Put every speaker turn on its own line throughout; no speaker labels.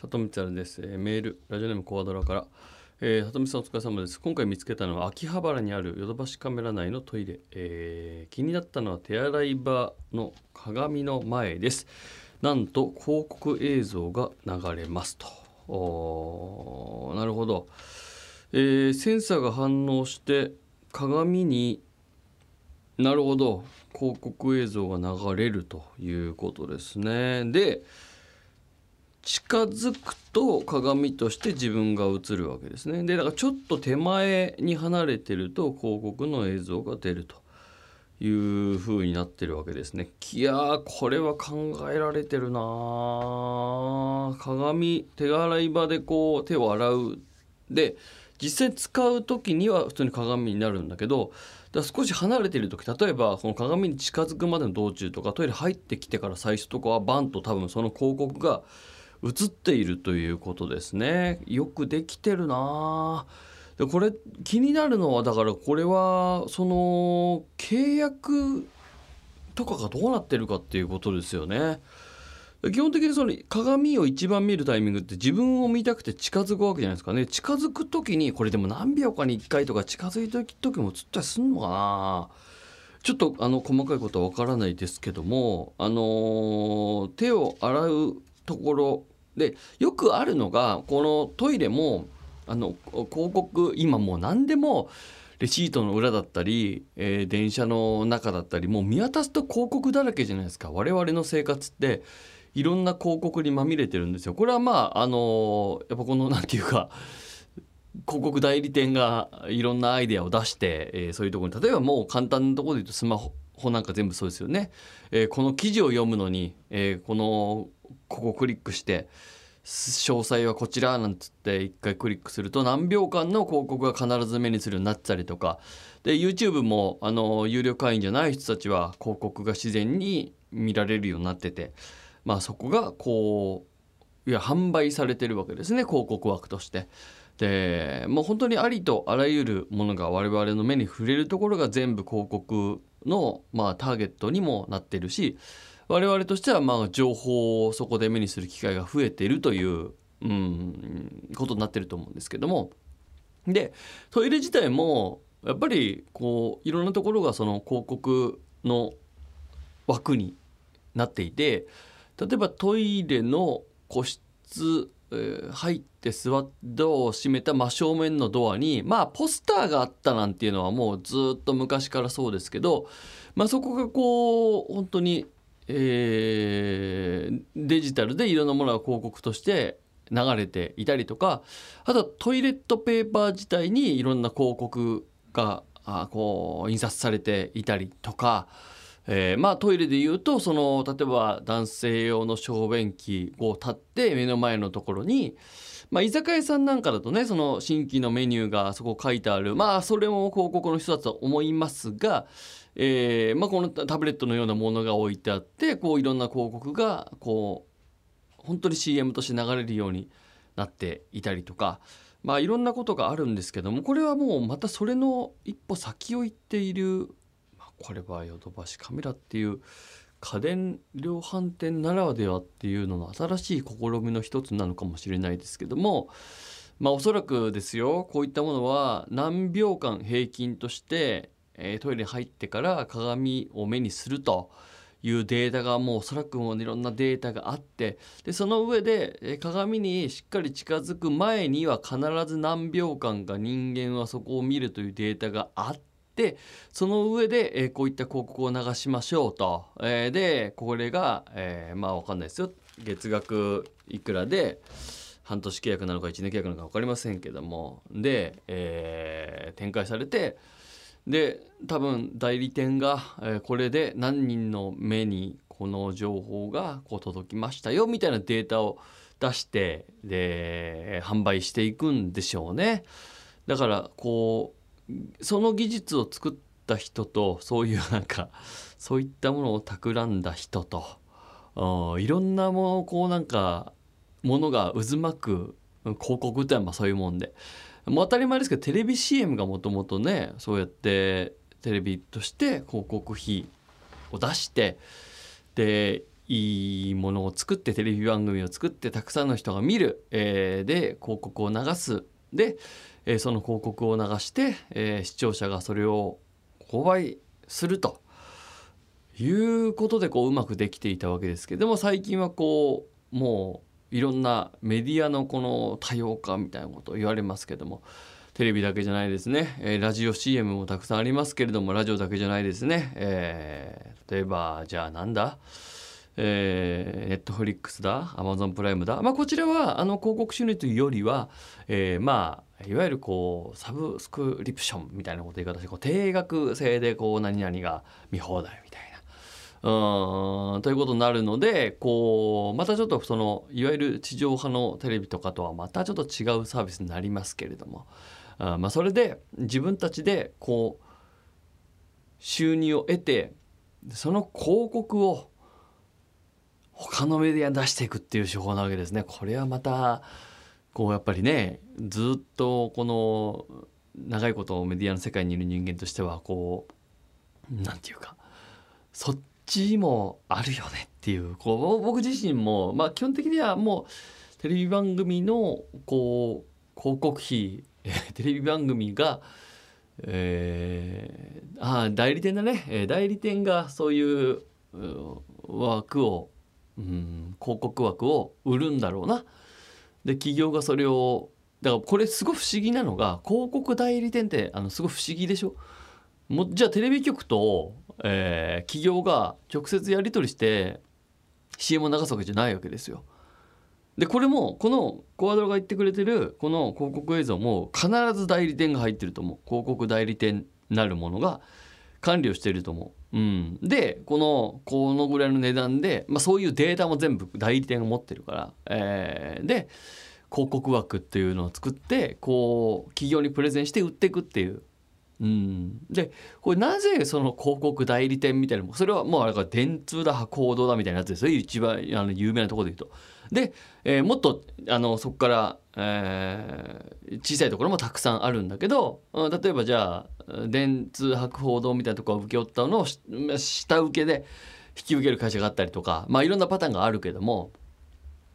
里見つです、えー、メールラジオネームコアドラから、えー、里見さんお疲れ様です。今回見つけたのは秋葉原にあるヨドバシカメラ内のトイレ、えー、気になったのは手洗い場の鏡の前です。なんと広告映像が流れますと。なるほど、えー、センサーが反応して鏡になるほど広告映像が流れるということですね。で近づくと鏡として自分が映るわけですね。でだからちょっと手前に離れてると広告の映像が出るという風になってるわけですね。いやーこれは考えられてるな鏡手洗い場でこう手を洗うで実際使う時には普通に鏡になるんだけどだ少し離れてる時例えばその鏡に近づくまでの道中とかトイレ入ってきてから最初とかはバンと多分その広告が映っているということですね。よくできてるな。でこれ気になるのはだからこれはその契約とかがどうなってるかっていうことですよね。基本的にその鏡を一番見るタイミングって自分を見たくて近づくわけじゃないですかね。近づく時にこれでも何秒かに1回とか近づいた時も映ったりすんのかな。ちょっとあの細かいことはわからないですけどもあのー、手を洗うところでよくあるのがこのトイレもあの広告今もう何でもレシートの裏だったり、えー、電車の中だったりもう見渡すと広告だらけじゃないですか我々の生活っていろんな広告にまみれてるんですよ。これはまああのやっぱこの何て言うか広告代理店がいろんなアイデアを出して、えー、そういうところに例えばもう簡単なところで言うとスマホなんか全部そうですよね。えー、この記事を読むのに、えー、このここクリックして詳細はこちらなんつって一回クリックすると何秒間の広告が必ず目にするようになったりとかで YouTube もあの有料会員じゃない人たちは広告が自然に見られるようになっててまあそこがこういや販売されてるわけですね広告枠として。でもう本当にありとあらゆるものが我々の目に触れるところが全部広告の、まあ、ターゲットにもなってるし我々としてはまあ情報をそこで目にする機会が増えているという、うん、ことになってると思うんですけども。でトイレ自体もやっぱりこういろんなところがその広告の枠になっていて例えばトイレの個室、えー、入って座っドアを閉めた真正面のドアにまあポスターがあったなんていうのはもうずっと昔からそうですけど、まあ、そこがこう本当にえ、デジタルでいろんなものが広告として流れていたりとかあとはトイレットペーパー自体にいろんな広告がこう印刷されていたりとか、えー、まあトイレでいうとその例えば男性用の小便器を立って目の前のところに、まあ、居酒屋さんなんかだとねその新規のメニューがそこ書いてある。まあそれも広告の一つだと思いますがえーまあ、このタブレットのようなものが置いてあってこういろんな広告がこう本当に CM として流れるようになっていたりとか、まあ、いろんなことがあるんですけどもこれはもうまたそれの一歩先を行っている、まあ、これはヨドバシカメラっていう家電量販店ならではっていうのの新しい試みの一つなのかもしれないですけどもまあおそらくですよ。こういったものは何秒間平均としてえトイレに入ってから鏡を目にするというデータがもうおそらくもういろんなデータがあってでその上で鏡にしっかり近づく前には必ず何秒間か人間はそこを見るというデータがあってその上で、えこういった広告を流しましょうと、えでこれが、えー、まあ分かんないですよ。月額いくらで半年契約なのか1年契約なのか分かりませんけども。で、えー、展開されてで多分代理店が、えこれで何人の目にこの情報がこう届きましたよみたいなデータを出してで販売していくんでしょうね。だからこうその技術を作った人とそういうなんか そういったものを企んだ人といろんなものこうなんかものが渦巻く広告ってのはまあそういうもんで。もう当たり前ですけどテレビ CM がもともとねそうやってテレビとして広告費を出してでいいものを作ってテレビ番組を作ってたくさんの人が見る、えー、で広告を流す。で、えー、その広告を流して、えー、視聴者がそれを購買すると。いうことでこううまくできていたわけですけども最近はこうもういろんなメディアのこの多様化みたいなことを言われますけどもテレビだけじゃないですね、えー、ラジオ CM もたくさんありますけれどもラジオだけじゃないですね、えー、例えばじゃあなんだ？え、ネットフリックスだ？アマゾンプライムだ、まあ、こちらはあの広告収入というよりは、えー、まあいわゆるこうサブスクリプションみたいなこと言い方してこう定額制でこう何々が見放題みたいな。うんということになるのでこうまたちょっとそのいわゆる地上波のテレビとかとはまたちょっと違うサービスになりますけれどもあまあそれで自分たちでこう収入を得てその広告を他のメディアに出していくっていう手法なわけですね。これはまたこうやっぱりねずっとこの長いことメディアの世界にいる人間としてはこう何て言うかそっちもあるよねっていうこう僕自身もまあ基本的にはもうテレビ番組のこう広告費テレビ番組がえー、あ代理店だね代理店がそういう枠をうん、広告枠を売るんだろうな。で企業がそれをだからこれすごい不思議なのが広告代理店ってあのすごい不思議でしょ？もじゃあテレビ局と、えー、企業が直接やり取りして CM を流すわけじゃないわけですよ。でこれもこのコワドロが言ってくれてるこの広告映像も必ず代理店が入ってると思う。広告代理店なるものが。管理をしていると思う。うん、でこのこのぐらいの値段で、まあ、そういうデータも全部代理店が持ってるから、えー、で広告枠っていうのを作ってこう企業にプレゼンして売っていくっていう。うん、でこれなぜその広告代理店みたいなそれはもうあれから電通だ博報道だみたいなやつですよ一番あの有名なところで言うと。で、えー、もっとあのそこから、えー、小さいところもたくさんあるんだけど例えばじゃあ電通博報堂みたいなところを請け負ったのを下請けで引き受ける会社があったりとかまあいろんなパターンがあるけども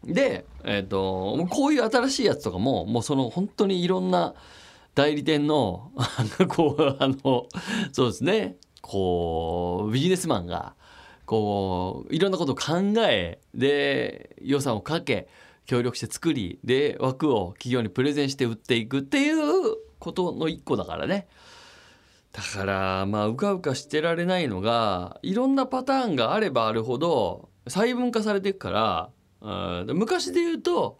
で、えーと、こういう新しいやつとかももうその本当にいろんな代理店の こうあのそうですねこうビジネスマンがこういろんなことを考えで予算をかけ協力して作りで枠を企業にプレゼンして売っていくっていうことの一個だからね。だからまあうかうかしてられないのがいろんなパターンがあればあるほど細分化されていくから、うん、昔で言うと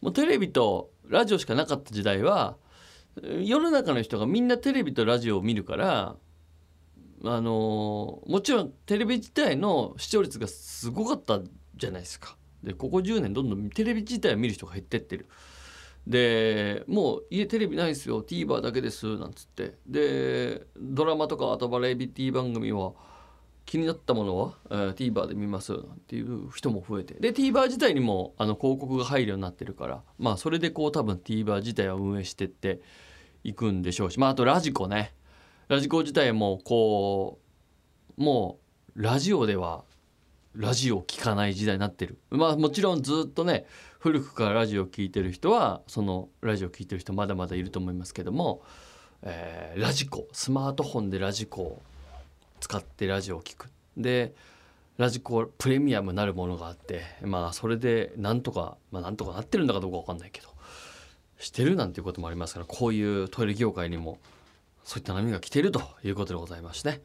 もうテレビとラジオしかなかった時代は世の中の人がみんなテレビとラジオを見るからあのもちろんテレビ自体の視聴率がすごかったじゃないですか。でここ10年どんどんテレビ自体を見る人が減ってってる。でもう家テレビないですよ。TVer だけです。なんつって。でドラマとかあとバラエティ番組は気になったものは、えー、TVer で見ます。なんていう人も増えて。で TVer 自体にもあの広告が入るようになってるから。まあそれでこう多分 TVer 自体は運営してっていくんでしょうし。まああとラジコね。ラジコ自体もこうもうラジオではラジオを聴かない時代になってる。まあもちろんずっとね古くからラジオを聴いてる人はそのラジオを聴いてる人まだまだいると思いますけども、えー、ラジコスマートフォンでラジコを使ってラジオを聴く。でラジコプレミアムなるものがあってまあそれでなんとかまあなんとかなってるんだかどうか分かんないけどしてるなんていうこともありますからこういうトイレ業界にもそういった波が来ているということでございますね。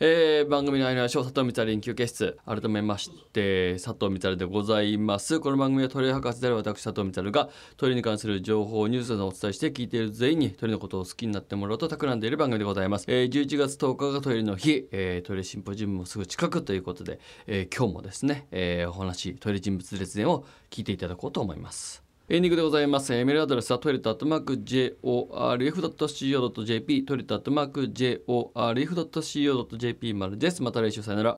えー、番組の間の佐藤光連休憩室改めまして佐藤光でございます。この番組はトイレ博士である私佐藤光がトイレに関する情報ニュースなどをお伝えして聞いている全員にトイレのことを好きになってもらおうと企んでいる番組でございます、えー、11月10日がトイレの日、えー、トイレシンポジウムもすぐ近くということで、えー、今日もですね、えー、お話トイレ人物列伝を聞いていただこうと思いますエンディングでございます。メールアドレスはトイレットアットマーク JORF.CO.JP トイレットアットマーク JORF.CO.JP までです。また来週さよなら。